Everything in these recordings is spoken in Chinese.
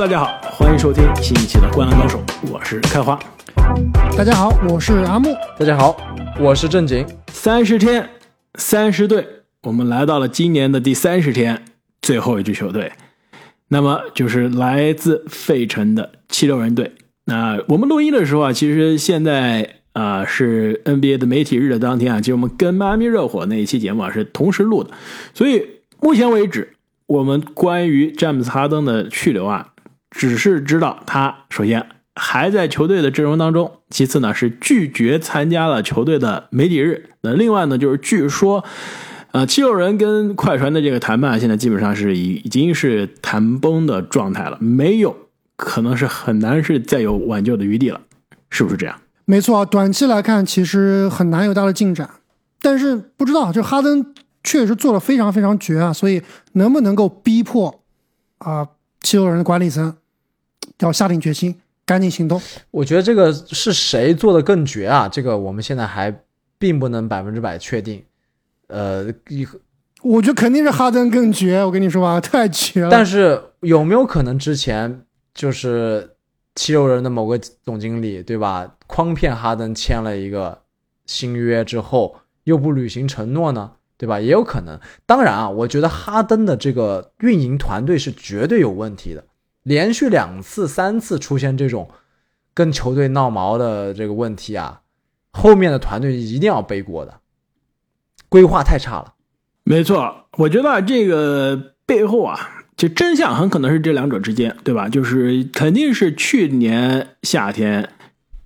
大家好，欢迎收听新一期的《灌篮高手》，我是开花。大家好，我是阿木。大家好，我是正经。三十天，三十队，我们来到了今年的第三十天，最后一支球队，那么就是来自费城的七六人队。那我们录音的时候啊，其实现在啊是 NBA 的媒体日的当天啊，其实我们跟迈阿密热火那一期节目啊是同时录的，所以目前为止，我们关于詹姆斯哈登的去留啊，只是知道他首先还在球队的阵容当中，其次呢是拒绝参加了球队的媒体日，那另外呢就是据说。呃，七六人跟快船的这个谈判现在基本上是已已经是谈崩的状态了，没有可能是很难是再有挽救的余地了，是不是这样？没错，短期来看其实很难有大的进展，但是不知道，就哈登确实做的非常非常绝啊，所以能不能够逼迫啊七六人的管理层要下定决心，赶紧行动？我觉得这个是谁做的更绝啊？这个我们现在还并不能百分之百确定。呃，一我觉得肯定是哈登更绝，我跟你说吧，太绝了。但是有没有可能之前就是七六人的某个总经理，对吧？诓骗哈登签了一个新约之后，又不履行承诺呢，对吧？也有可能。当然啊，我觉得哈登的这个运营团队是绝对有问题的，连续两次、三次出现这种跟球队闹毛的这个问题啊，后面的团队一定要背锅的。规划太差了，没错，我觉得这个背后啊，就真相很可能是这两者之间，对吧？就是肯定是去年夏天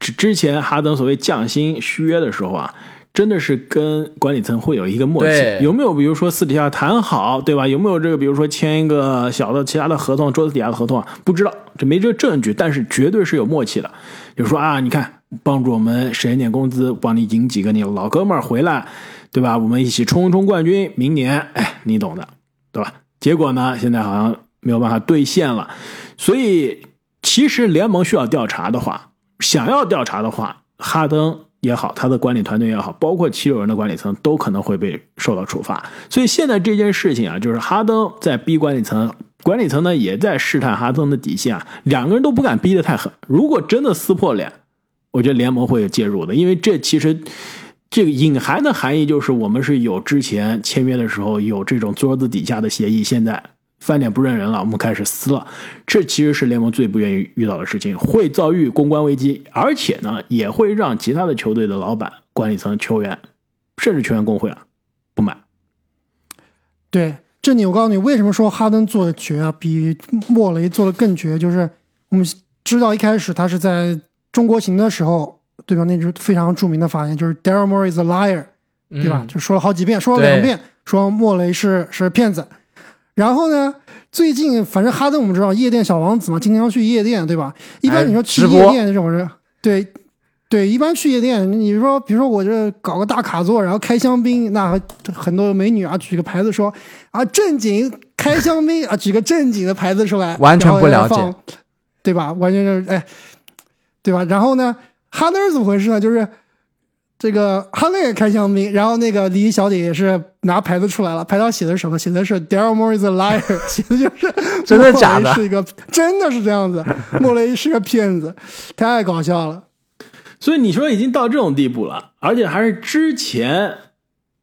之之前哈登所谓降薪续约的时候啊，真的是跟管理层会有一个默契，有没有？比如说私底下谈好，对吧？有没有这个？比如说签一个小的其他的合同，桌子底下的合同啊？不知道，这没这个证据，但是绝对是有默契的。就说啊，你看，帮助我们省一点工资，帮你引几个你老哥们儿回来。对吧？我们一起冲一冲冠军，明年，哎，你懂的，对吧？结果呢，现在好像没有办法兑现了。所以，其实联盟需要调查的话，想要调查的话，哈登也好，他的管理团队也好，包括七六人的管理层都可能会被受到处罚。所以现在这件事情啊，就是哈登在逼管理层，管理层呢也在试探哈登的底线啊，两个人都不敢逼得太狠。如果真的撕破脸，我觉得联盟会介入的，因为这其实。这个隐含的含义就是，我们是有之前签约的时候有这种桌子底下的协议，现在翻脸不认人了，我们开始撕了。这其实是联盟最不愿意遇到的事情，会遭遇公关危机，而且呢，也会让其他的球队的老板、管理层、球员，甚至球员工会啊不满。对，这里我告诉你，为什么说哈登做的绝啊，比莫雷做的更绝？就是我们知道一开始他是在中国行的时候。对吧？那句非常著名的发言就是 “Daryl Morey is a liar”，对吧？就说了好几遍，说了两遍，说莫雷是是骗子。然后呢，最近反正哈登我们知道夜店小王子嘛，经常去夜店，对吧？一般你说去夜店这种人，对对，一般去夜店，你说比如说我这搞个大卡座，然后开香槟，那很多美女啊举个牌子说啊正经开香槟啊，举个正经的牌子出来，完全不了解，对吧？完全就是哎，对吧？然后呢？哈登是怎么回事呢？就是这个哈登也开香槟，然后那个礼仪小姐也是拿牌子出来了，牌上写的是什么？写的是 Daryl Morey is a liar，写的就是 真的假的？是一个真的是这样子，莫雷是个骗子，太搞笑了。所以你说已经到这种地步了，而且还是之前，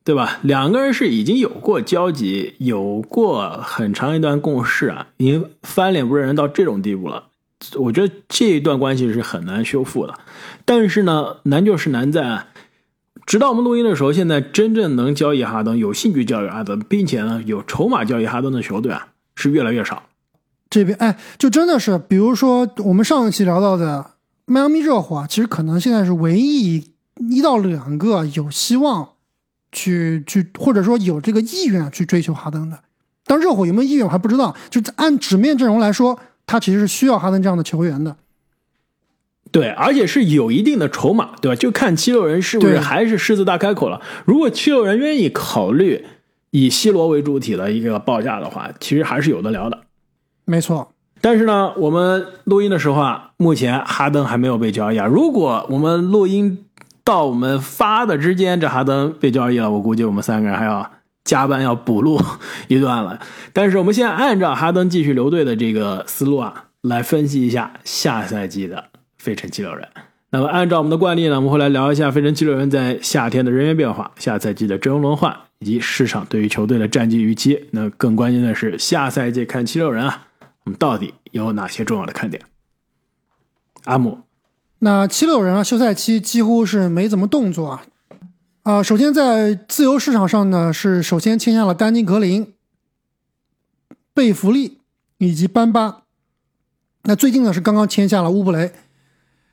对吧？两个人是已经有过交集，有过很长一段共事啊，已经翻脸不认人到这种地步了。我觉得这一段关系是很难修复的，但是呢，难就是难在，直到我们录音的时候，现在真正能交易哈登、有兴趣交易哈登，并且呢有筹码交易哈登的球队啊，是越来越少。这边哎，就真的是，比如说我们上一期聊到的迈阿密热火，其实可能现在是唯一一到两个有希望去去，或者说有这个意愿去追求哈登的。但热火有没有意愿我还不知道，就按纸面阵容来说。他其实是需要哈登这样的球员的，对，而且是有一定的筹码，对吧？就看七六人是不是还是狮子大开口了。如果七六人愿意考虑以西罗为主体的一个报价的话，其实还是有的聊的。没错，但是呢，我们录音的时候啊，目前哈登还没有被交易啊。如果我们录音到我们发的之间，这哈登被交易了，我估计我们三个人还要。加班要补录一段了，但是我们现在按照哈登继续留队的这个思路啊，来分析一下下赛季的费城七六人。那么，按照我们的惯例呢，我们会来聊一下费城七六人在夏天的人员变化、下赛季的阵容轮换以及市场对于球队的战绩预期。那更关键的是，下赛季看七六人啊，我们到底有哪些重要的看点？阿姆，那七六人啊，休赛期几乎是没怎么动作啊。啊，首先在自由市场上呢，是首先签下了丹尼格林、贝弗利以及班巴。那最近呢，是刚刚签下了乌布雷。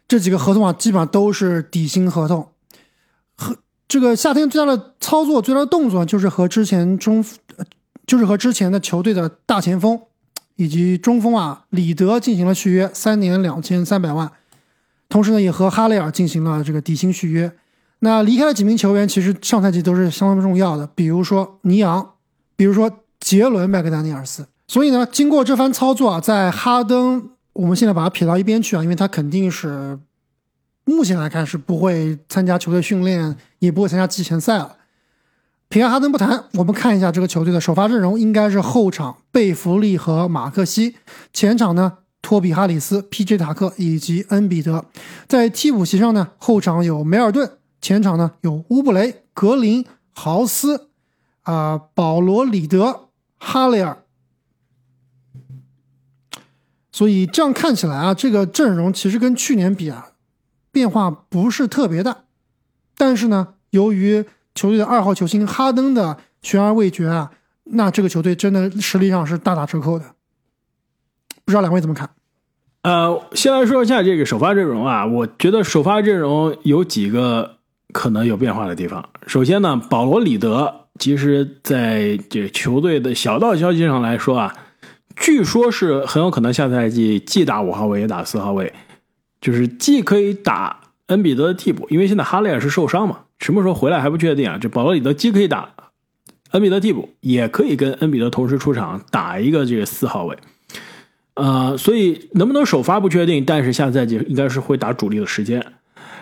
这几个合同啊，基本上都是底薪合同。和这个夏天最大的操作、最大的动作，就是和之前中，就是和之前的球队的大前锋以及中锋啊，里德进行了续约，三年两千三百万。同时呢，也和哈雷尔进行了这个底薪续约。那离开了几名球员，其实上赛季都是相当重要的，比如说尼昂，比如说杰伦麦克丹尼尔斯。所以呢，经过这番操作啊，在哈登。我们现在把它撇到一边去啊，因为他肯定是目前来看是不会参加球队训练，也不会参加季前赛了。撇开哈登不谈，我们看一下这个球队的首发阵容，应该是后场贝弗利和马克西，前场呢托比哈里斯、P.J. 塔克以及恩比德，在替补席上呢后场有梅尔顿，前场呢有乌布雷、格林、豪斯，啊，保罗里德、哈雷尔。所以这样看起来啊，这个阵容其实跟去年比啊，变化不是特别大。但是呢，由于球队的二号球星哈登的悬而未决啊，那这个球队真的实力上是大打折扣的。不知道两位怎么看？呃，先来说一下这个首发阵容啊，我觉得首发阵容有几个可能有变化的地方。首先呢，保罗里德其实在这球队的小道消息上来说啊。据说，是很有可能下赛季既打五号位也打四号位，就是既可以打恩比德的替补，因为现在哈雷尔是受伤嘛，什么时候回来还不确定啊。这保罗里德既可以打恩比德替补，也可以跟恩比德同时出场打一个这个四号位，呃，所以能不能首发不确定，但是下赛季应该是会打主力的时间。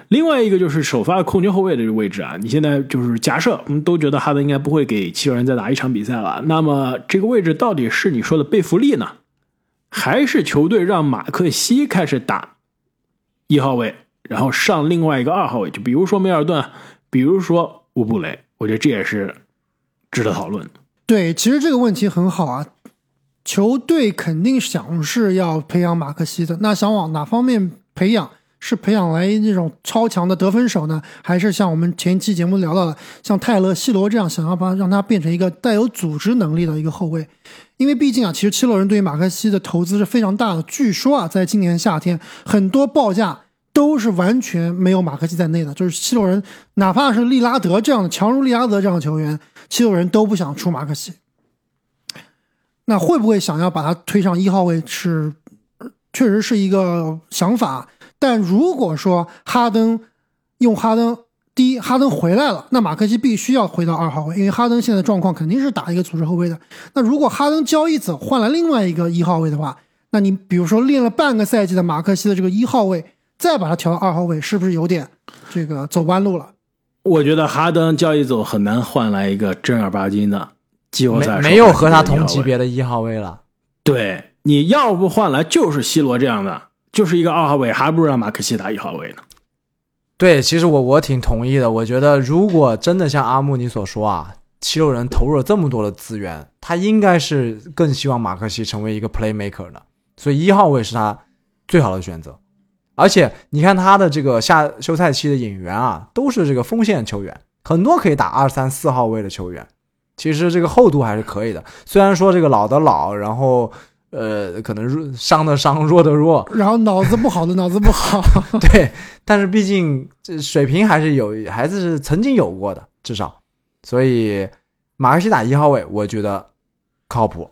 另外一个就是首发控球后卫的这个位置啊，你现在就是假设我们都觉得哈登应该不会给七六人再打一场比赛了，那么这个位置到底是你说的贝弗利呢，还是球队让马克西开始打一号位，然后上另外一个二号位？就比如说梅尔顿，比如说乌布雷，我觉得这也是值得讨论的。对，其实这个问题很好啊，球队肯定想是要培养马克西的，那想往哪方面培养？是培养来那种超强的得分手呢，还是像我们前期节目聊到的，像泰勒·西罗这样，想要把让他变成一个带有组织能力的一个后卫？因为毕竟啊，其实七六人对于马克西的投资是非常大的。据说啊，在今年夏天，很多报价都是完全没有马克西在内的。就是七六人，哪怕是利拉德这样的强如利拉德这样的球员，七六人都不想出马克西。那会不会想要把他推上一号位？是，确实是一个想法。但如果说哈登用哈登，第一，哈登回来了，那马克西必须要回到二号位，因为哈登现在状况肯定是打一个组织后卫的。那如果哈登交易走换了另外一个一号位的话，那你比如说练了半个赛季的马克西的这个一号位，再把他调到二号位，是不是有点这个走弯路了？我觉得哈登交易走很难换来一个正儿八经的季后赛没有和他同级别的一号位了。对，你要不换来就是西罗这样的。就是一个二号位，还不如让马克西打一号位呢。对，其实我我挺同意的。我觉得如果真的像阿木你所说啊，七六人投入了这么多的资源，他应该是更希望马克西成为一个 playmaker 的，所以一号位是他最好的选择。而且你看他的这个下休赛期的引援啊，都是这个锋线球员，很多可以打二三四号位的球员，其实这个厚度还是可以的。虽然说这个老的老，然后。呃，可能弱伤的伤，弱的弱，然后脑子不好的脑子不好，对，但是毕竟这水平还是有，还是曾经有过的，至少，所以马克西打一号位，我觉得靠谱。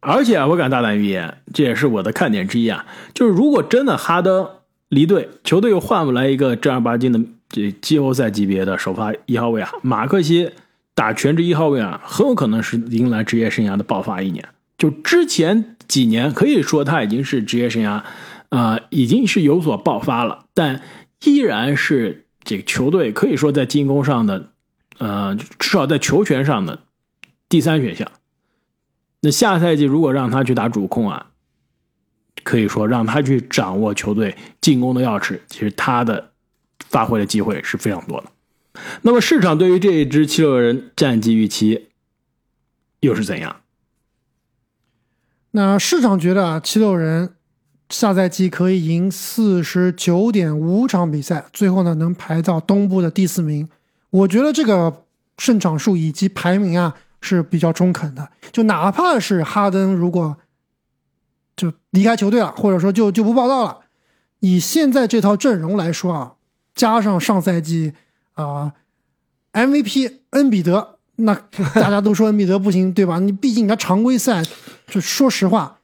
而且我敢大胆预言，这也是我的看点之一啊，就是如果真的哈登离队，球队又换不来一个正儿八经的这季后赛级别的首发一号位啊，马克西。打全职一号位啊，很有可能是迎来职业生涯的爆发一年。就之前几年，可以说他已经是职业生涯，啊，已经是有所爆发了，但依然是这个球队可以说在进攻上的，呃，至少在球权上的第三选项。那下赛季如果让他去打主控啊，可以说让他去掌握球队进攻的钥匙，其实他的发挥的机会是非常多的。那么市场对于这一支七六人战绩预期又是怎样？那市场觉得啊，七六人下赛季可以赢四十九点五场比赛，最后呢能排到东部的第四名。我觉得这个胜场数以及排名啊是比较中肯的。就哪怕是哈登如果就离开球队了，或者说就就不报道了，以现在这套阵容来说啊，加上上赛季啊、MVP 恩比德，那大家都说恩比德不行，对吧？你毕竟他常规赛，就说实话，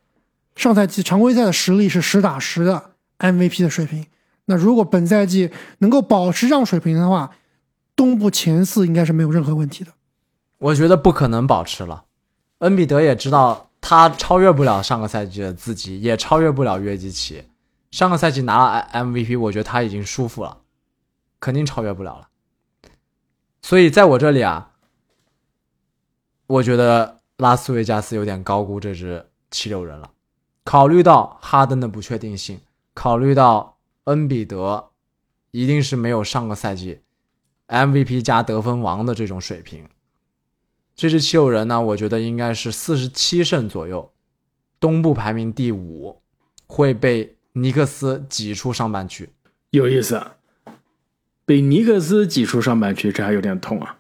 上赛季常规赛的实力是实打实的 MVP 的水平。那如果本赛季能够保持这样水平的话，东部前四应该是没有任何问题的。我觉得不可能保持了。恩比德也知道他超越不了上个赛季的自己，也超越不了约基奇。上个赛季拿了 MVP，我觉得他已经舒服了，肯定超越不了了。所以在我这里啊，我觉得拉斯维加斯有点高估这支七六人了。考虑到哈登的不确定性，考虑到恩比德一定是没有上个赛季 MVP 加得分王的这种水平。这支七六人呢，我觉得应该是四十七胜左右，东部排名第五，会被尼克斯挤出上半区。有意思，被尼克斯挤出上半区，这还有点痛啊。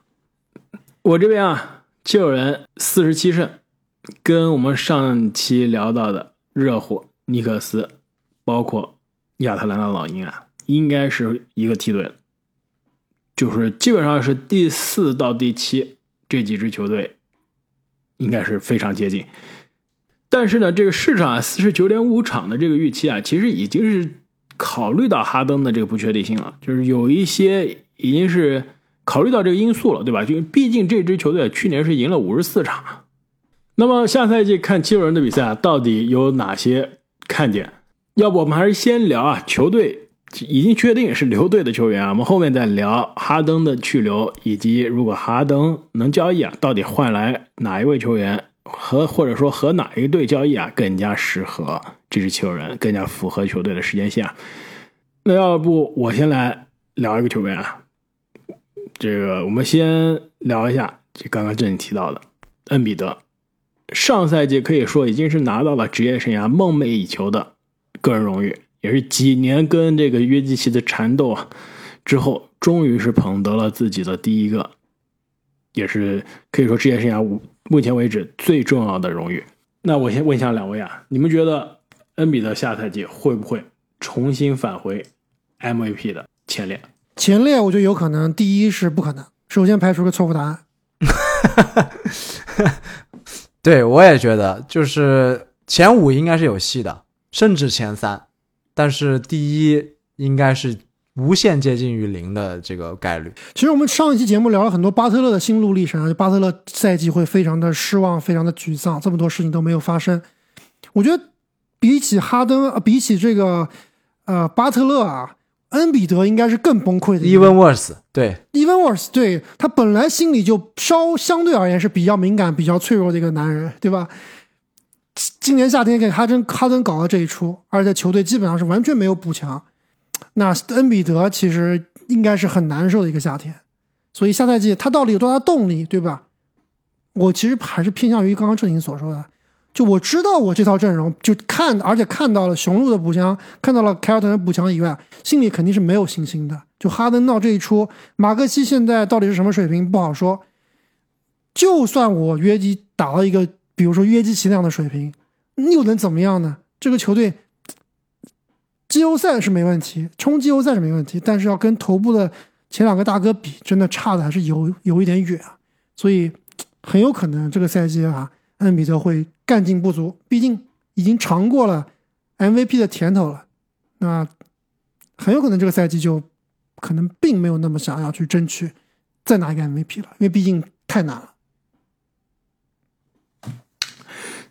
我这边啊，七六人四十七胜，跟我们上期聊到的热火、尼克斯，包括亚特兰大老鹰啊，应该是一个梯队，就是基本上是第四到第七这几支球队，应该是非常接近。但是呢，这个市场啊，四十九点五场的这个预期啊，其实已经是考虑到哈登的这个不确定性了，就是有一些已经是考虑到这个因素了，对吧？就毕竟这支球队去年是赢了五十四场。那么下赛季看七六人的比赛啊，到底有哪些看点？要不我们还是先聊啊，球队已经确定是留队的球员啊，我们后面再聊哈登的去留，以及如果哈登能交易啊，到底换来哪一位球员？和或者说和哪一队交易啊更加适合这支球员，更加符合球队的时间线？那要不我先来聊一个球员啊，这个我们先聊一下，这刚刚这里提到的恩比德，上赛季可以说已经是拿到了职业生涯梦寐以求的个人荣誉，也是几年跟这个约基奇的缠斗啊之后，终于是捧得了自己的第一个，也是可以说职业生涯。目前为止最重要的荣誉。那我先问一下两位啊，你们觉得恩比德下赛季会不会重新返回 MVP 的前列？前列我觉得有可能，第一是不可能。首先排除个错误答案。对我也觉得，就是前五应该是有戏的，甚至前三，但是第一应该是无限接近于零的这个概率。其实我们上一期节目聊了很多巴特勒的心路历程啊，就巴特勒赛季会非常的失望，非常的沮丧，这么多事情都没有发生。我觉得比起哈登，呃比起这个呃巴特勒啊，恩比德应该是更崩溃的。Even worse，对 Even worse，对他本来心里就稍相对而言是比较敏感、比较脆弱的一个男人，对吧？今年夏天给哈登哈登搞了这一出，而且球队基本上是完全没有补强。那恩比德其实应该是很难受的一个夏天，所以下赛季他到底有多大动力，对吧？我其实还是偏向于刚刚郑宁所说的，就我知道我这套阵容，就看而且看到了雄鹿的补强，看到了凯尔特人补强以外，心里肯定是没有信心的。就哈登闹这一出，马克西现在到底是什么水平不好说。就算我约基打了一个，比如说约基奇那样的水平，又能怎么样呢？这个球队季后赛是没问题，冲季后赛是没问题，但是要跟头部的前两个大哥比，真的差的还是有有一点远啊。所以很有可能这个赛季啊，恩比德会干劲不足，毕竟已经尝过了 MVP 的甜头了，那很有可能这个赛季就可能并没有那么想要去争取再拿一个 MVP 了，因为毕竟太难了。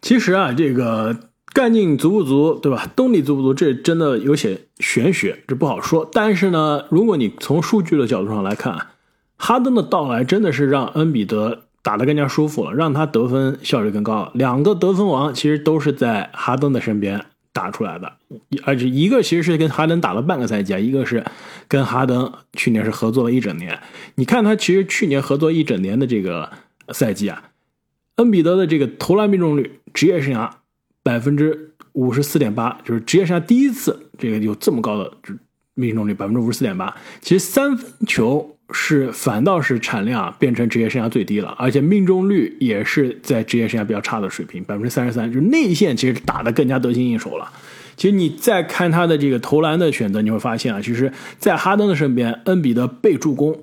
其实啊，这个干劲足不足，对吧？动力足不足，这真的有些玄学，这不好说。但是呢，如果你从数据的角度上来看，哈登的到来真的是让恩比德打得更加舒服了，让他得分效率更高。两个得分王其实都是在哈登的身边打出来的，而且一个其实是跟哈登打了半个赛季啊，一个是跟哈登去年是合作了一整年。你看他其实去年合作一整年的这个赛季啊，恩比德的这个投篮命中率，职业生涯百分之五十四点八，就是职业生涯第一次这个有这么高的命中率，百分之五十四点八。其实三分球是反倒是产量变成职业生涯最低了，而且命中率也是在职业生涯比较差的水平，百分之三十三。就内线其实打得更加得心应手了。其实你再看他的这个投篮的选择，你会发现啊，其实，在哈登的身边，恩比德被助攻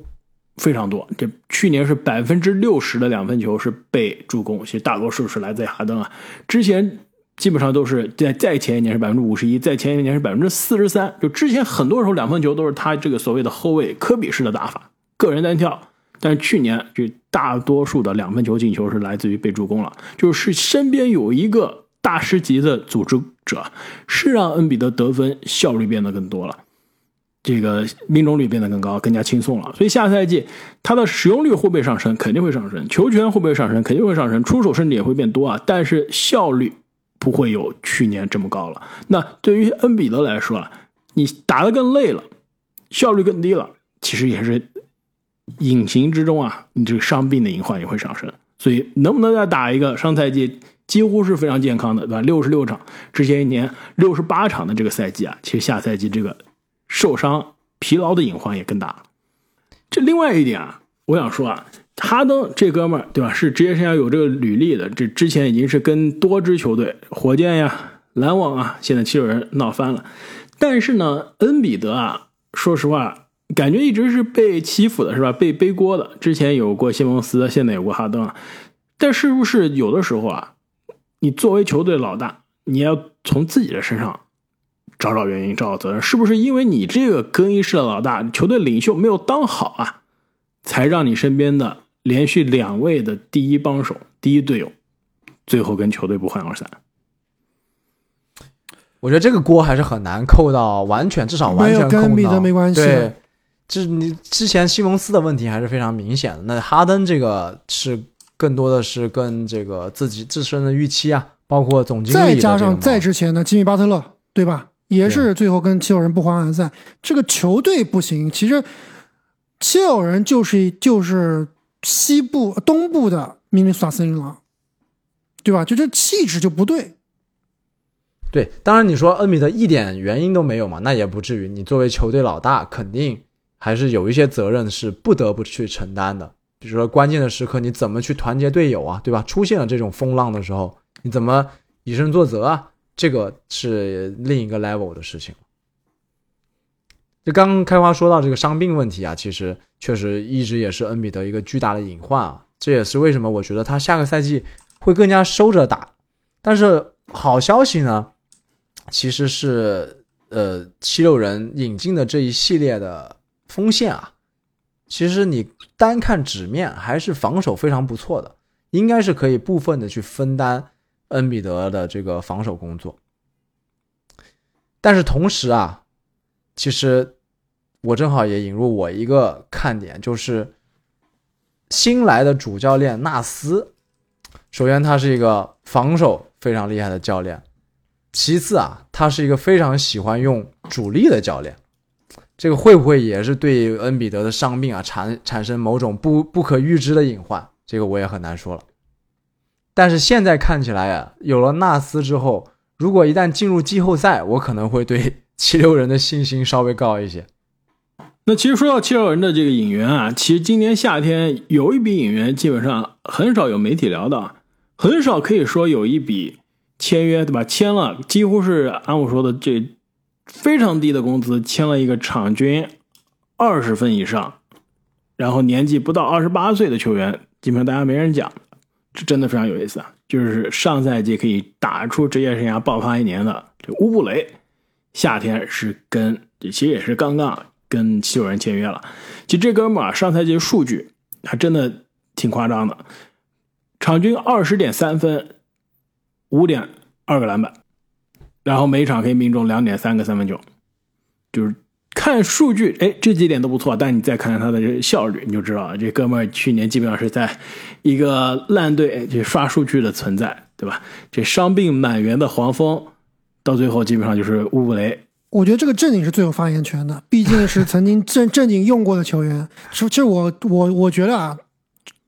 非常多。这去年是百分之六十的两分球是被助攻，其实大多数是来自哈登啊。之前基本上都是在再前一年是百分之五十一，在前一年是百分之四十三。就之前很多时候两分球都是他这个所谓的后卫科比式的打法，个人单挑。但是去年就大多数的两分球进球是来自于被助攻了，就是身边有一个大师级的组织者，是让恩比德得分效率变得更多了，这个命中率变得更高，更加轻松了。所以下赛季他的使用率会不会上升？肯定会上升。球权会不会上升？肯定会上升。出手甚至也会变多啊，但是效率不会有去年这么高了。那对于恩比德来说啊，你打得更累了，效率更低了，其实也是隐形之中啊，你这个伤病的隐患也会上升。所以能不能再打一个上赛季几乎是非常健康的，对吧？六十六场，之前一年六十八场的这个赛季啊，其实下赛季这个受伤疲劳的隐患也更大了。这另外一点啊，我想说啊，哈登这哥们儿，对吧？是职业生涯有这个履历的，这之前已经是跟多支球队，火箭呀、篮网啊，现在七六人闹翻了。但是呢，恩比德啊，说实话，感觉一直是被欺负的，是吧？被背锅的。之前有过西蒙斯，现在有过哈登啊。但是不是有的时候啊，你作为球队老大，你要从自己的身上找找原因，找找责任，是不是因为你这个更衣室的老大、球队领袖没有当好啊，才让你身边的连续两位的第一帮手、第一队友，最后跟球队不欢而散？我觉得这个锅还是很难扣到完全，至少完没全扣到有跟恩比德没关系对，就是你之前西蒙斯的问题还是非常明显的。那哈登这个是更多的是跟这个自己自身的预期啊，包括总经理再加上再之前的吉米巴特勒，对吧？也是最后跟七六人不欢而散。这个球队不行，其实七六人就是就是西部东部的明尼苏达森林狼，对吧？就这气质就不对。对，当然你说恩比德一点原因都没有嘛，那也不至于。你作为球队老大，肯定还是有一些责任是不得不去承担的。比如说关键的时刻，你怎么去团结队友啊，对吧？出现了这种风浪的时候，你怎么以身作则啊？这个是另一个 level 的事情。就刚开花说到这个伤病问题啊，其实确实一直也是恩比德一个巨大的隐患啊。这也是为什么我觉得他下个赛季会更加收着打。但是好消息呢，其实是呃七六人引进的这一系列的锋线啊，其实你单看纸面还是防守非常不错的，应该是可以部分的去分担恩比德的这个防守工作。但是同时啊，其实我正好也引入我一个看点，就是新来的主教练纳斯。首先，他是一个防守非常厉害的教练；其次啊，他是一个非常喜欢用主力的教练。这个会不会也是对恩比德的伤病啊产产生某种不不可预知的隐患？这个我也很难说了。但是现在看起来啊，有了纳斯之后，如果一旦进入季后赛，我可能会对七六人的信心稍微高一些。那其实说到七六人的这个引援啊，其实今年夏天有一笔引援，基本上很少有媒体聊到，很少可以说有一笔签约，对吧？签了几乎是按我说的这非常低的工资，签了一个场均二十分以上，然后年纪不到二十八岁的球员，基本上大家没人讲，这真的非常有意思啊！就是上赛季可以打出职业生涯爆发一年的这乌布雷，夏天是跟其实也是刚刚。跟七六人签约了，其实这哥们儿啊，上赛季数据还真的挺夸张的，场均二十点三分，五点二个篮板，然后每场可以命中两点三个三分球，就是看数据，哎，这几点都不错，但你再看看他的这效率，你就知道了，这哥们去年基本上是在一个烂队就刷数据的存在，对吧？这伤病满员的黄蜂，到最后基本上就是乌布雷。我觉得这个正经是最有发言权的，毕竟是曾经正正经用过的球员。其实我我我觉得啊，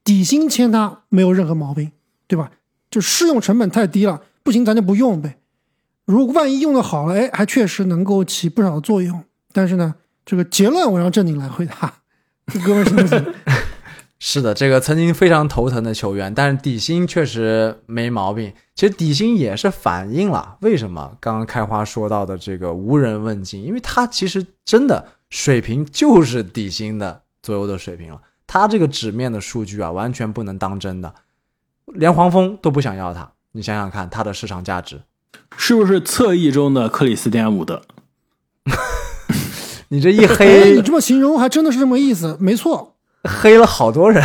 底薪签他没有任何毛病，对吧？就试用成本太低了，不行咱就不用呗。如果万一用的好了，哎，还确实能够起不少作用。但是呢，这个结论我让正经来回答，这哥们行不行？是的，这个曾经非常头疼的球员，但是底薪确实没毛病。其实底薪也是反映了为什么刚刚开花说到的这个无人问津，因为他其实真的水平就是底薪的左右的水平了。他这个纸面的数据啊，完全不能当真的，连黄蜂都不想要他。你想想看，他的市场价值是不是侧翼中的克里斯蒂安伍德？你这一哎，黑你，这么形容还真的是这么意思，没错。黑了好多人。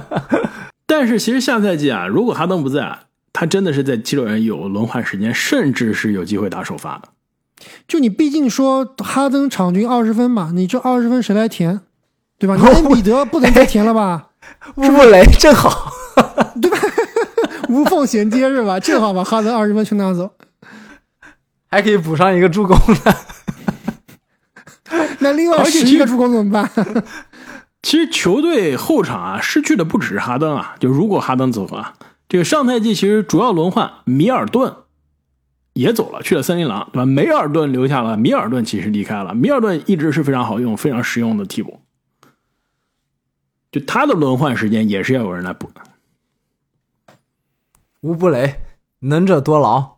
但是其实下赛季啊，如果哈登不在啊，他真的是在七六人有轮换时间，甚至是有机会打首发的。就你毕竟说哈登场均二十分嘛，你这二十分谁来填，对吧？你恩比德不能再填了吧？乌布雷正好，无缝衔接是吧？正好把哈登二十分全拿走。还可以补上一个助攻呢。那另外十一个助攻怎么办？其实球队后场啊，失去的不只是哈登啊，就如果哈登走啊，这个上赛季其实主要轮换米尔顿也走了，去了森林狼，对吧？梅尔顿留下了，米尔顿其实离开了，米尔顿一直是非常好用、非常实用的替补，就他的轮换时间也是要有人来补的。乌布雷，能者多劳。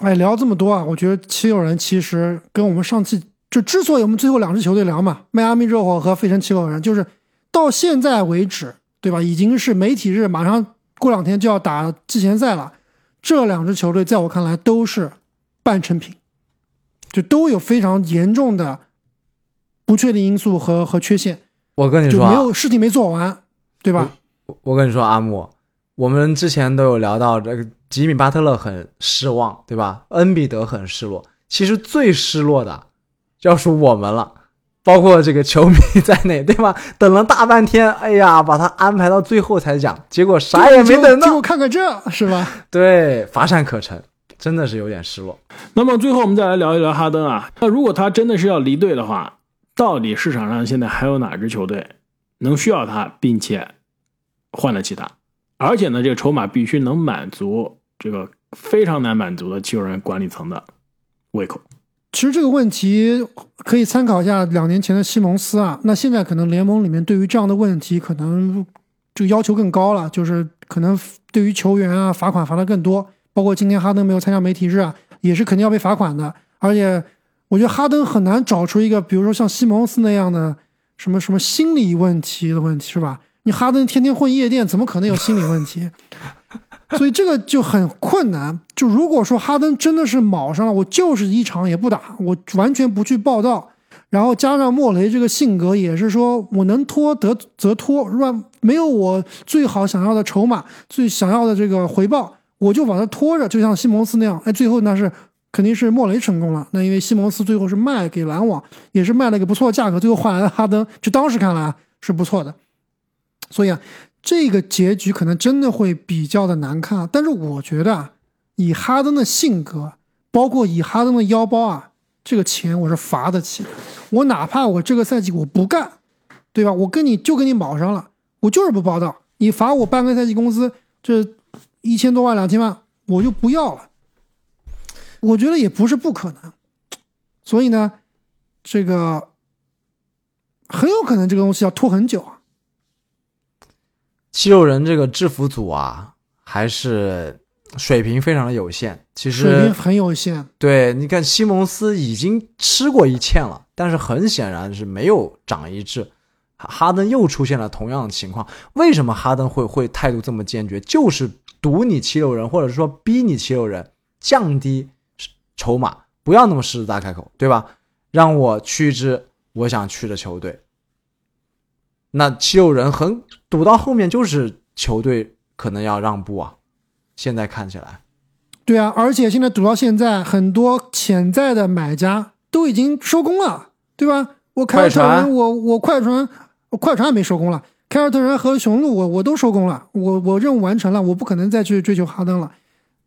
哎，聊这么多啊，我觉得七六人其实跟我们上次就之所以我们最后两支球队聊嘛，迈阿密热火和费城七六人，就是到现在为止，对吧？已经是媒体日，马上过两天就要打季前赛了。这两支球队在我看来都是半成品，就都有非常严重的不确定因素和和缺陷，我跟你说就没有事情没做完，对吧？我我跟你说，阿木，我们之前都有聊到这个吉米巴特勒很失望，对吧？恩比德很失落，其实最失落的要数我们了，包括这个球迷在内，对吧？等了大半天，哎呀，把他安排到最后才讲，结果啥也没等到，结果看看这是吧？对，乏善可陈，真的是有点失落。那么最后我们再来聊一聊哈登啊，那如果他真的是要离队的话，到底市场上现在还有哪支球队能需要他，并且换了其他？而且呢，这个筹码必须能满足这个非常难满足的七六人管理层的胃口。其实这个问题可以参考一下两年前的西蒙斯啊。那现在可能联盟里面对于这样的问题，可能就要求更高了，就是可能对于球员啊罚款罚的更多。包括今天哈登没有参加媒体日啊，也是肯定要被罚款的。而且我觉得哈登很难找出一个，比如说像西蒙斯那样的什么什么心理问题的问题，是吧？你哈登天天混夜店，怎么可能有心理问题？所以这个就很困难。就如果说哈登真的是卯上了，我就是一场也不打，我完全不去报道，然后加上莫雷这个性格，也是说我能拖得则拖，是吧？没有我最好想要的筹码，最想要的这个回报，我就把它拖着，就像西蒙斯那样。哎，最后那是肯定是莫雷成功了。那因为西蒙斯最后是卖给篮网，也是卖了一个不错的价格，最后换来了哈登，就当时看来啊是不错的。所以啊，这个结局可能真的会比较的难看啊。但是我觉得啊，以哈登的性格，包括以哈登的腰包啊，这个钱我是罚得起。我哪怕我这个赛季我不干，对吧？我跟你就跟你卯上了，我就是不报道。你罚我半个赛季工资，这一千多万、两千万，我就不要了。我觉得也不是不可能。所以呢，这个很有可能这个东西要拖很久啊。七六人这个制服组啊，还是水平非常的有限。其实水平很有限。对，你看西蒙斯已经吃过一堑了，但是很显然是没有长一智。哈哈登又出现了同样的情况，为什么哈登会会态度这么坚决？就是赌你七六人，或者说逼你七六人降低筹码，不要那么狮子大开口，对吧？让我去一支我想去的球队。那七六人很赌到后面就是球队可能要让步啊，现在看起来。对啊，而且现在赌到现在，很多潜在的买家都已经收工了，对吧？我凯尔特人，我我快船，我快船也没收工了。凯尔特人和雄鹿，我我都收工了，我我任务完成了，我不可能再去追求哈登了。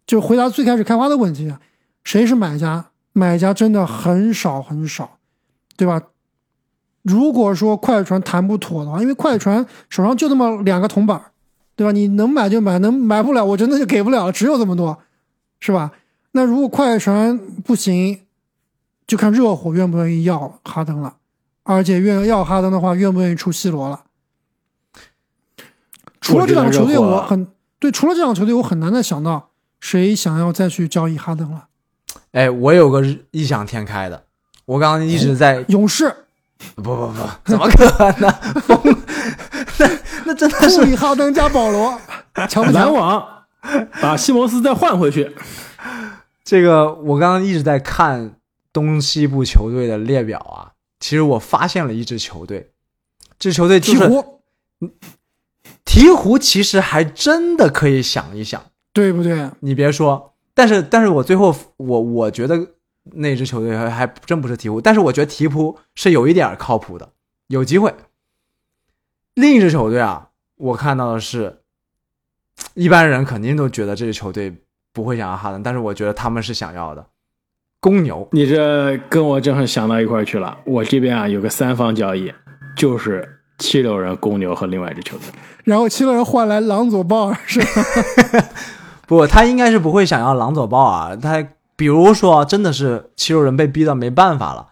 就回答最开始开花的问题，谁是买家？买家真的很少很少，对吧？如果说快船谈不妥的话，因为快船手上就那么两个铜板，对吧？你能买就买，能买不了，我真的就给不了，只有这么多，是吧？那如果快船不行，就看热火愿不愿意要哈登了，而且愿意要哈登的话，愿不愿意出 C 罗了？除了这两个球队，我很对，除了这两个球队，我很难再想到谁想要再去交易哈登了。哎，我有个异想天开的，我刚刚一直在勇士。不不不，怎么可能？疯 那那真的是里哈登加保罗，强不强？篮网把西蒙斯再换回去。这个我刚刚一直在看东西部球队的列表啊，其实我发现了一支球队，这球队就是鹈鹕。鹈鹕其实还真的可以想一想，对不对？你别说，但是但是我最后我我觉得。那支球队还还真不是鹈鹕，但是我觉得鹈鹕是有一点靠谱的，有机会。另一支球队啊，我看到的是，一般人肯定都觉得这支球队不会想要哈登，但是我觉得他们是想要的。公牛，你这跟我正好想到一块去了。我这边啊有个三方交易，就是七六人、公牛和另外一支球队，然后七六人换来朗佐鲍尔是吧？不，他应该是不会想要朗佐鲍尔，他。比如说，真的是七六人被逼到没办法了，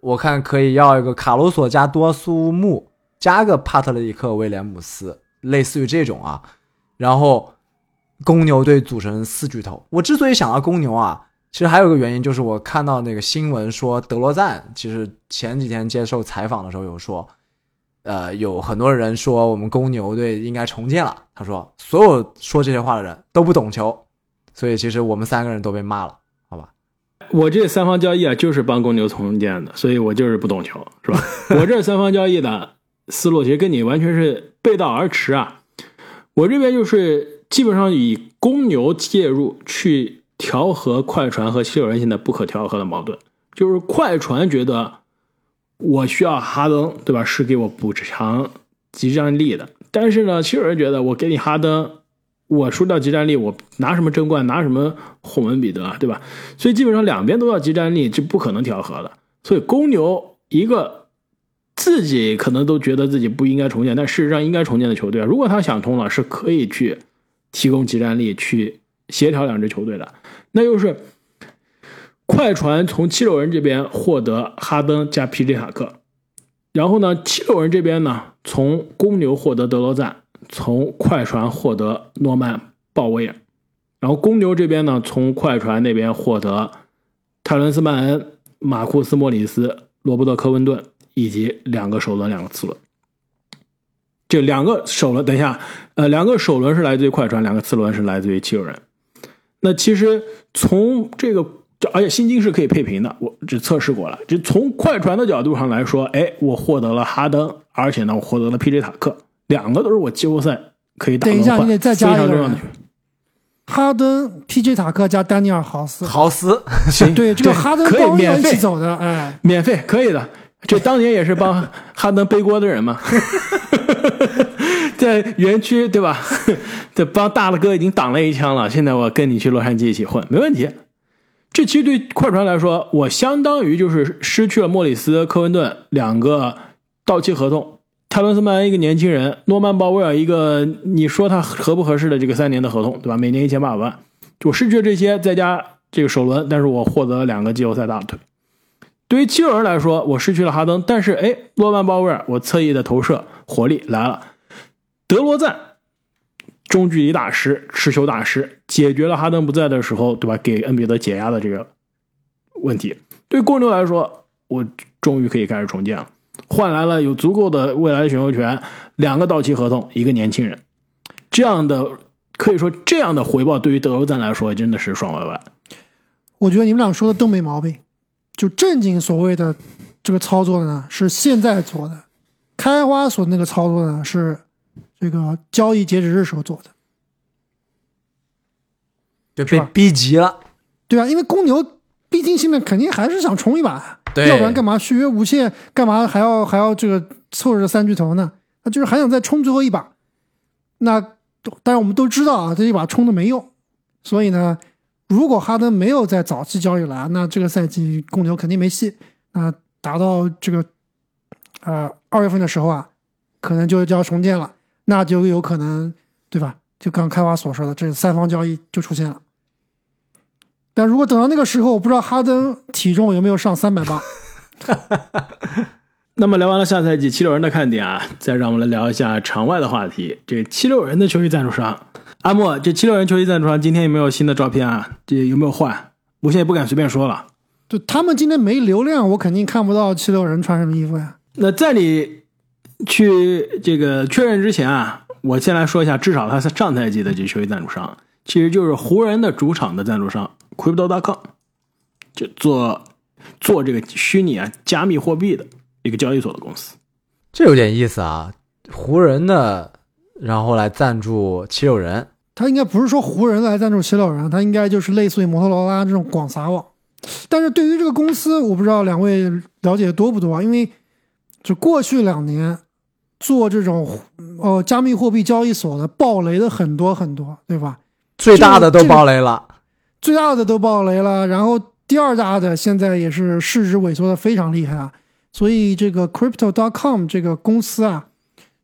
我看可以要一个卡鲁索加多苏木加个帕特里克威廉姆斯，类似于这种啊。然后公牛队组成四巨头。我之所以想到公牛啊，其实还有个原因，就是我看到那个新闻说德罗赞，其实前几天接受采访的时候有说，呃，有很多人说我们公牛队应该重建了。他说，所有说这些话的人都不懂球。所以其实我们三个人都被骂了，好吧？我这三方交易啊，就是帮公牛重建的，所以我就是不懂球，是吧？我这三方交易的思路其实跟你完全是背道而驰啊！我这边就是基本上以公牛介入去调和快船和七六人现在不可调和的矛盾，就是快船觉得我需要哈登，对吧？是给我补偿集战力的，但是呢，七六人觉得我给你哈登。我输掉集战力，我拿什么争冠？拿什么红文彼得，对吧？所以基本上两边都要集战力，这不可能调和的。所以公牛一个自己可能都觉得自己不应该重建，但事实上应该重建的球队，如果他想通了，是可以去提供集战力，去协调两支球队的。那就是快船从七六人这边获得哈登加皮特塔克，然后呢，七六人这边呢从公牛获得德罗赞。从快船获得诺曼·鲍威尔，然后公牛这边呢，从快船那边获得泰伦斯·曼恩、马库斯·莫里斯、罗伯特·科温顿以及两个首轮、两个次轮。这两个首轮，等一下，呃，两个首轮是来自于快船，两个次轮是来自于七六人。那其实从这个，而且新金是可以配平的，我只测试过了。就从快船的角度上来说，哎，我获得了哈登，而且呢，我获得了 PJ 塔克。两个都是我季后赛可以打。等一下，你得再加一个。哈登、P.J. 塔克加丹尼尔豪斯。豪斯，行，对，这个哈登可以免费走的，哎，免费可以的。这当年也是帮 哈登背锅的人嘛，在园区对吧？这帮大了哥已经挡了一枪了，现在我跟你去洛杉矶一起混，没问题。这其实对快船来说，我相当于就是失去了莫里斯、科温顿两个到期合同。泰伦斯曼一个年轻人，诺曼鲍威尔一个，你说他合不合适的这个三年的合同，对吧？每年一千八百万，我失去了这些，再加这个首轮，但是我获得了两个季后赛大腿。对于七六人来说，我失去了哈登，但是哎，诺曼鲍威尔，我侧翼的投射火力来了。德罗赞，中距离大师，持球大师，解决了哈登不在的时候，对吧？给恩比德解压的这个问题。对公牛来说，我终于可以开始重建了。换来了有足够的未来选秀权，两个到期合同，一个年轻人，这样的可以说这样的回报对于德罗赞来说真的是爽歪歪。我觉得你们俩说的都没毛病，就正经所谓的这个操作呢是现在做的，开花所那个操作呢是这个交易截止日时候做的。就被逼急了。对啊，因为公牛毕竟现在肯定还是想冲一把，要不然干嘛续约无限？干嘛还要还要这个凑着三巨头呢？他就是还想再冲最后一把。那当然我们都知道啊，这一把冲的没用，所以呢，如果哈登没有在早期交易来，那这个赛季公牛肯定没戏。那达到这个呃二月份的时候啊，可能就就要重建了，那就有可能对吧？就刚开华所说的，这三方交易就出现了。但如果等到那个时候，我不知道哈登体重有没有上三百磅。那么聊完了下赛季七六人的看点啊，再让我们来聊一下场外的话题。这七六人的球衣赞助商，阿莫，这七六人球衣赞助商今天有没有新的照片啊？这有没有换？我现在也不敢随便说了。就他们今天没流量，我肯定看不到七六人穿什么衣服呀。那在你去这个确认之前啊，我先来说一下，至少他是上赛季的这球衣赞助商，其实就是湖人的主场的赞助商 Crypto.com，就做做这个虚拟啊加密货币的一个交易所的公司。这有点意思啊，湖人的，然后来赞助七六人，他应该不是说湖人来赞助七六人，他应该就是类似于摩托罗拉这种广撒网。但是对于这个公司，我不知道两位了解多不多啊？因为就过去两年做这种呃加密货币交易所的暴雷的很多很多，对吧？最大的都这个爆雷了。最大的都爆雷了，然后第二大的现在也是市值萎缩的非常厉害啊。所以这个 Crypto.com 这个公司啊，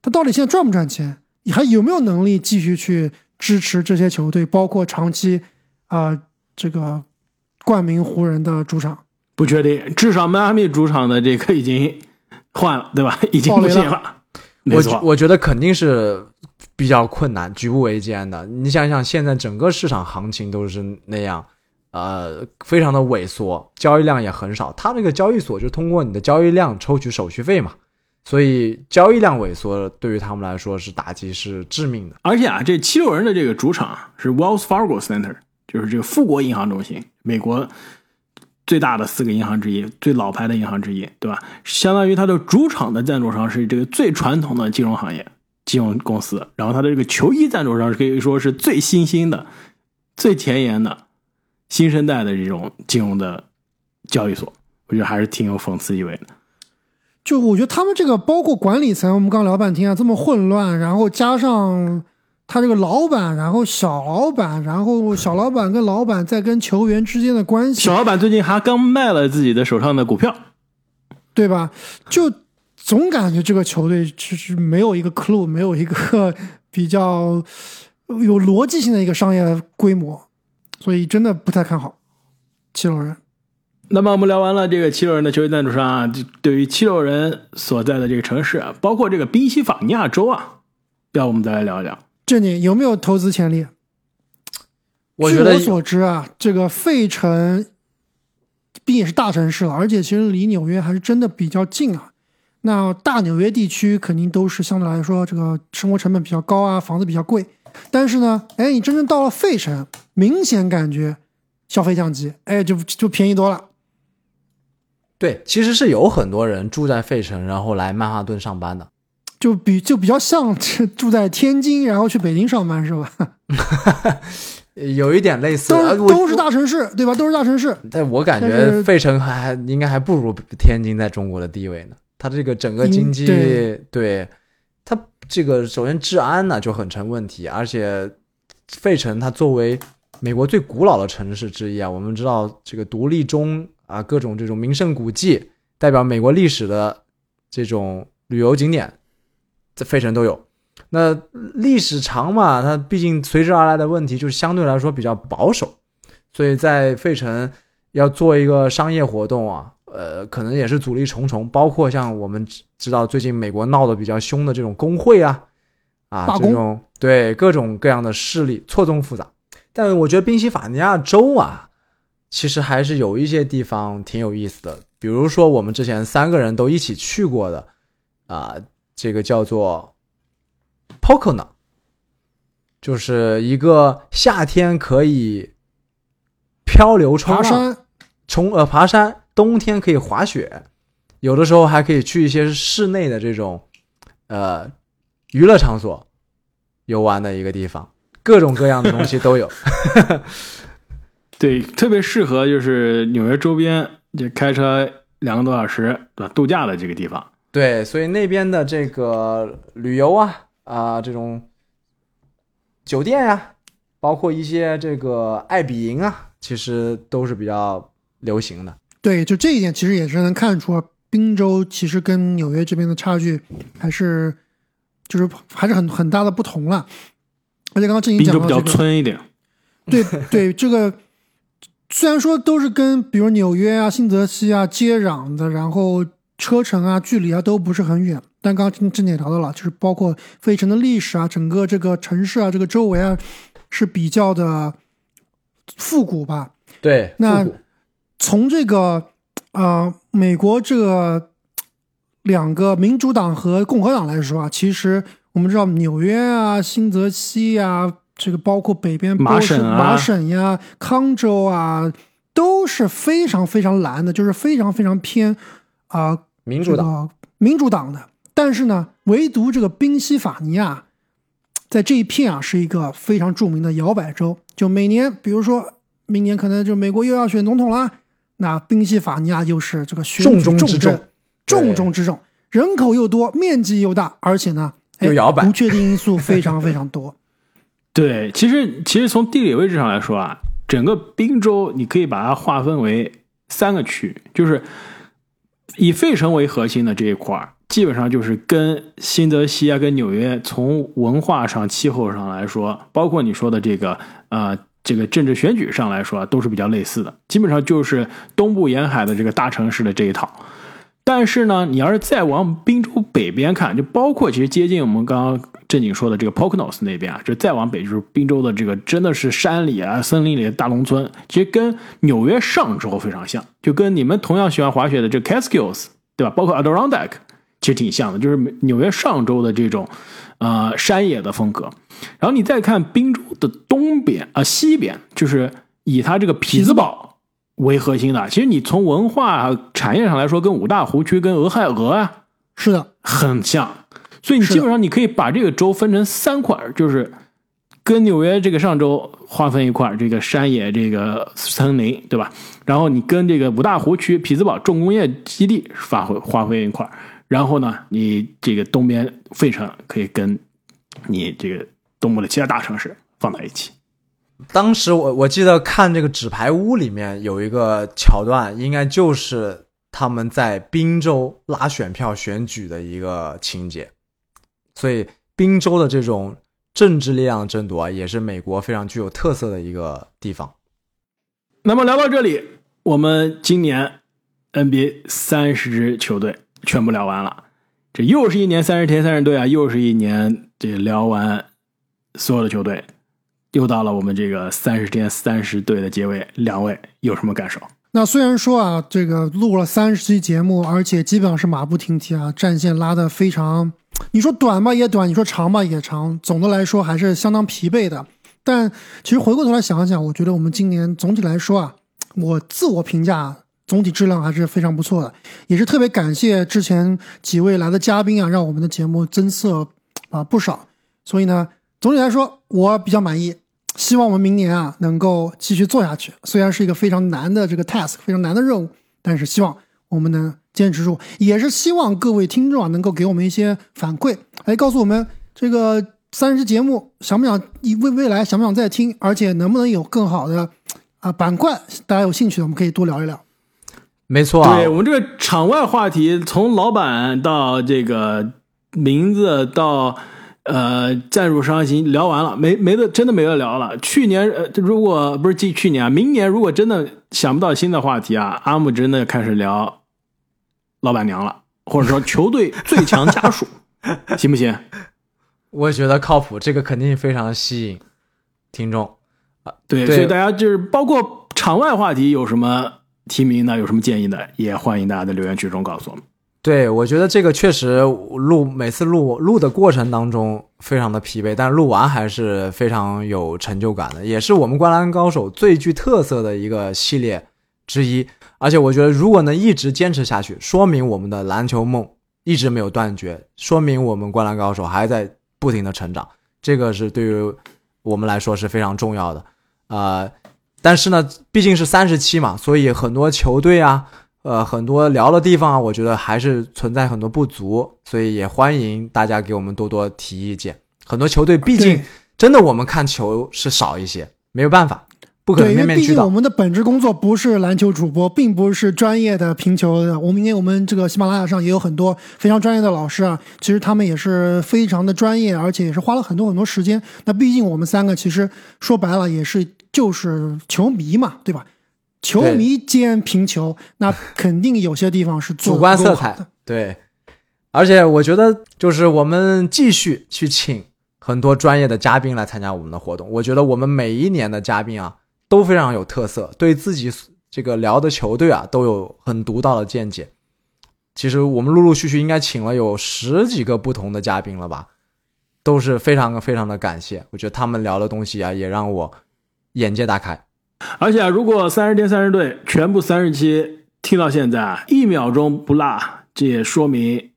它到底现在赚不赚钱？你还有没有能力继续去支持这些球队，包括长期啊、这个冠名湖人的主场？不确定，至少迈阿密主场的这个已经换了，对吧？已经不行了。没我，我觉得肯定是比较困难、举步维艰的。你想想，现在整个市场行情都是那样，呃，非常的萎缩，交易量也很少。它那个交易所就通过你的交易量抽取手续费嘛，所以交易量萎缩对于他们来说是打击是致命的。而且啊，这七六人的这个主场啊是 Wells Fargo Center，就是这个富国银行中心，美国最大的四个银行之一，最老牌的银行之一，对吧？相当于它的主场的赞助商是这个最传统的金融行业金融公司，然后它的这个球衣赞助商是可以说是最新兴的、最前沿的新生代的这种金融的交易所，我觉得还是挺有讽刺意味的。就我觉得他们这个包括管理层，我们刚聊半天啊，这么混乱，然后加上他这个老板，然后小老板，然后小老板跟老板在跟球员之间的关系，小老板最近还刚卖了自己的手上的股票，对吧？就总感觉这个球队其实没有一个 clue，没有一个比较有逻辑性的一个商业规模，所以真的不太看好七六人。那么我们聊完了这个七六人的球队赞助商啊，就对于七六人所在的这个城市啊，包括这个宾夕法尼亚州啊，要我们再来聊一聊。这里有没有投资潜力？我觉得据我所知啊，这个费城毕竟也是大城市了，而且其实离纽约还是真的比较近啊。那大纽约地区肯定都是相对来说这个生活成本比较高啊，房子比较贵。但是呢，哎，你真正到了费城，明显感觉消费降级，哎，就就便宜多了。对，其实是有很多人住在费城，然后来曼哈顿上班的。就比就比较像是 住在天津，然后去北京上班是吧？有一点类似，都都是大城市，对吧？都是大城市。但我感觉费城还还应该还不如天津在中国的地位呢。它这个整个经济，对对它这个首先治安呢就很成问题，而且费城它作为美国最古老的城市之一啊，我们知道这个独立中啊，各种这种名胜古迹，代表美国历史的这种旅游景点，在费城都有。那历史长嘛，它毕竟随之而来的问题就是相对来说比较保守，所以在费城要做一个商业活动啊，呃，可能也是阻力重重，包括像我们知知道最近美国闹得比较凶的这种工会啊，啊这种对各种各样的势力错综复杂。但我觉得宾夕法尼亚州啊，其实还是有一些地方挺有意思的，比如说我们之前三个人都一起去过的啊，这个叫做 Pocono，就是一个夏天可以漂流冲爬浪、山，冲呃爬山，冬天可以滑雪，有的时候还可以去一些室内的这种呃娱乐场所游玩的一个地方。各种各样的东西都有。对，特别适合就是纽约周边，就开车两个多小时，对吧？度假的这个地方。对，所以那边的这个旅游啊啊、这种酒店呀、包括一些这个爱比营啊，其实都是比较流行的。对，就这一点其实也是能看出，宾州其实跟纽约这边的差距还是就是还是很很大的不同了。而且刚刚郑怡滨州比较讲到这个，村一点，对对，这个虽然说都是跟比如纽约啊、新泽西啊接壤的，然后车程啊、距离啊都不是很远，但刚刚郑郑姐也聊到了，就是包括费城的历史啊、整个这个城市啊、这个周围啊是比较的复古吧。对，那从这个呃美国这个两个民主党和共和党来说啊，其实我们知道纽约啊、新泽西啊，这个包括北边波士麻省啊。麻省呀、康州啊，都是非常非常蓝的，就是非常非常偏啊、民主党，这个民主党的。但是呢，唯独这个宾夕法尼亚，在这一片啊是一个非常著名的摇摆州。就每年，比如说明年可能就美国又要选总统啦，那宾夕法尼亚就是这个选中之重，重中之重，人口又多，面积又大，而且呢，哎又摇摆不确定因素非常非常多。对，其实其实从地理位置上来说啊，整个宾州你可以把它划分为三个区，就是以费城为核心的这一块儿，基本上就是跟新泽西啊、跟纽约从文化上、气候上来说，包括你说的这个呃这个政治选举上来说，都是比较类似的，基本上就是东部沿海的这个大城市的这一套。但是呢，你要是再往宾州北边看，就包括其实接近我们刚刚正经说的这个 Poconos 那边啊，就再往北就是宾州的这个真的是山里啊、森林里的大农村，其实跟纽约上州非常像，就跟你们同样喜欢滑雪的这个 Catskills，对吧？包括 Adirondack，其实挺像的，就是纽约上州的这种呃山野的风格。然后你再看宾州的东边啊、西边，就是以它这个匹兹堡为核心的。其实你从文化产业上来说，跟五大湖区、跟俄亥俄啊是的，很像，所以你基本上你可以把这个州分成三块儿，就是跟纽约这个上周划分一块，这个山野、这个森林，对吧？然后你跟这个五大湖区、匹兹堡重工业基地发挥划分一块，然后呢，你这个东边费城可以跟你这个东部的其他大城市放在一起。当时我我记得看这个《纸牌屋》里面有一个桥段，应该就是他们在宾州拉选票选举的一个情节。所以宾州的这种政治力量争夺啊，也是美国非常具有特色的一个地方。那么聊到这里，我们今年 NBA 三十支球队全部聊完了，这又是一年三十天三十队啊，又是一年这聊完所有的球队，又到了我们这个三十天三十队的结尾，两位有什么感受？那虽然说啊，这个录了三十期节目，而且基本上是马不停蹄啊，战线拉得非常，你说短吧也短，你说长吧也长，总的来说还是相当疲惫的。但其实回过头来想想，我觉得我们今年总体来说啊，我自我评价总体质量还是非常不错的，也是特别感谢之前几位来的嘉宾啊，让我们的节目增色啊不少。所以呢，总体来说我比较满意。希望我们明年啊能够继续做下去。虽然是一个非常难的这个 task，非常难的任务，但是希望我们能坚持住，也是希望各位听众啊能够给我们一些反馈，来告诉我们这个三十节目想不想未未来想不想再听，而且能不能有更好的啊板块，大家有兴趣的我们可以多聊一聊。没错啊对，我们这个场外话题，从老板到这个名字到呃赞助商已经聊完了，没没得真的没得聊了。去年呃，如果不是记去年啊，明年如果真的想不到新的话题啊，阿木真的开始聊老板娘了，或者说球队最强家属，行不行？我觉得靠谱，这个肯定非常吸引听众。对，对所以大家就是包括场外话题有什么提名的，有什么建议的，也欢迎大家在留言区中告诉我们。对，我觉得这个确实录每次录录的过程当中非常的疲惫，但是录完还是非常有成就感的，也是我们《灌篮高手》最具特色的一个系列之一。而且我觉得，如果能一直坚持下去，说明我们的篮球梦一直没有断绝，说明我们《灌篮高手》还在不停的成长。这个是对于我们来说是非常重要的。呃，但是呢，毕竟是三十期嘛，所以很多球队啊，呃，很多聊的地方啊，我觉得还是存在很多不足，所以也欢迎大家给我们多多提意见。很多球队毕竟真的我们看球是少一些，没有办法，不可能，因面面俱到为毕竟我。们的本职工作不是篮球主播，并不是专业的评球的。我们因为我们这个喜马拉雅上也有很多非常专业的老师啊，其实他们也是非常的专业，而且也是花了很多很多时间。那毕竟我们三个其实说白了也是就是球迷嘛，对吧？球迷兼评球，那肯定有些地方是主观色彩对。而且我觉得，就是我们继续去请很多专业的嘉宾来参加我们的活动。我觉得我们每一年的嘉宾啊，都非常有特色，对自己这个聊的球队啊，都有很独到的见解。其实我们陆陆续续应该请了有十几个不同的嘉宾了吧，都是非常非常的感谢。我觉得他们聊的东西啊，也让我眼界大开。而且啊，如果三十天三十队全部三十期听到现在啊，一秒钟不落，这也说明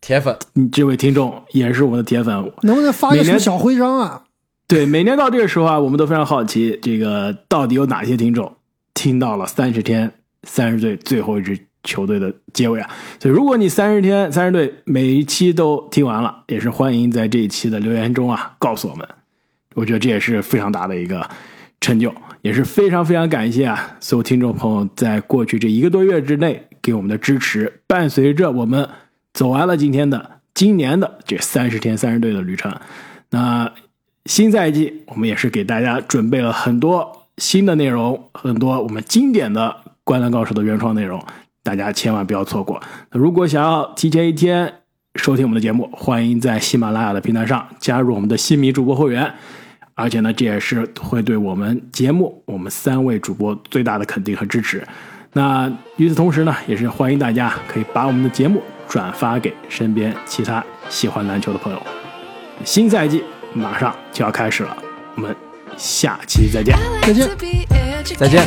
铁粉，你这位听众也是我们的铁粉。能不能发每年个小徽章啊？对，每年到这个时候啊，我们都非常好奇，这个到底有哪些听众听到了三十天三十队最后一支球队的结尾啊？所以，如果你三十天三十队每一期都听完了，也是欢迎在这一期的留言中啊告诉我们。我觉得这也是非常大的一个成就，也是非常非常感谢啊所有听众朋友在过去这一个多月之内给我们的支持，伴随着我们走完了今天的今年的这三十天三十队的旅程。那新赛季我们也是给大家准备了很多新的内容，很多我们经典的《灌篮高手》的原创内容，大家千万不要错过。那如果想要提前一天收听我们的节目，欢迎在喜马拉雅的平台上加入我们的新米主播会员。而且呢，这也是会对我们节目、我们三位主播最大的肯定和支持。那与此同时呢，也是欢迎大家可以把我们的节目转发给身边其他喜欢篮球的朋友。新赛季马上就要开始了，我们下期再见。再见。再见。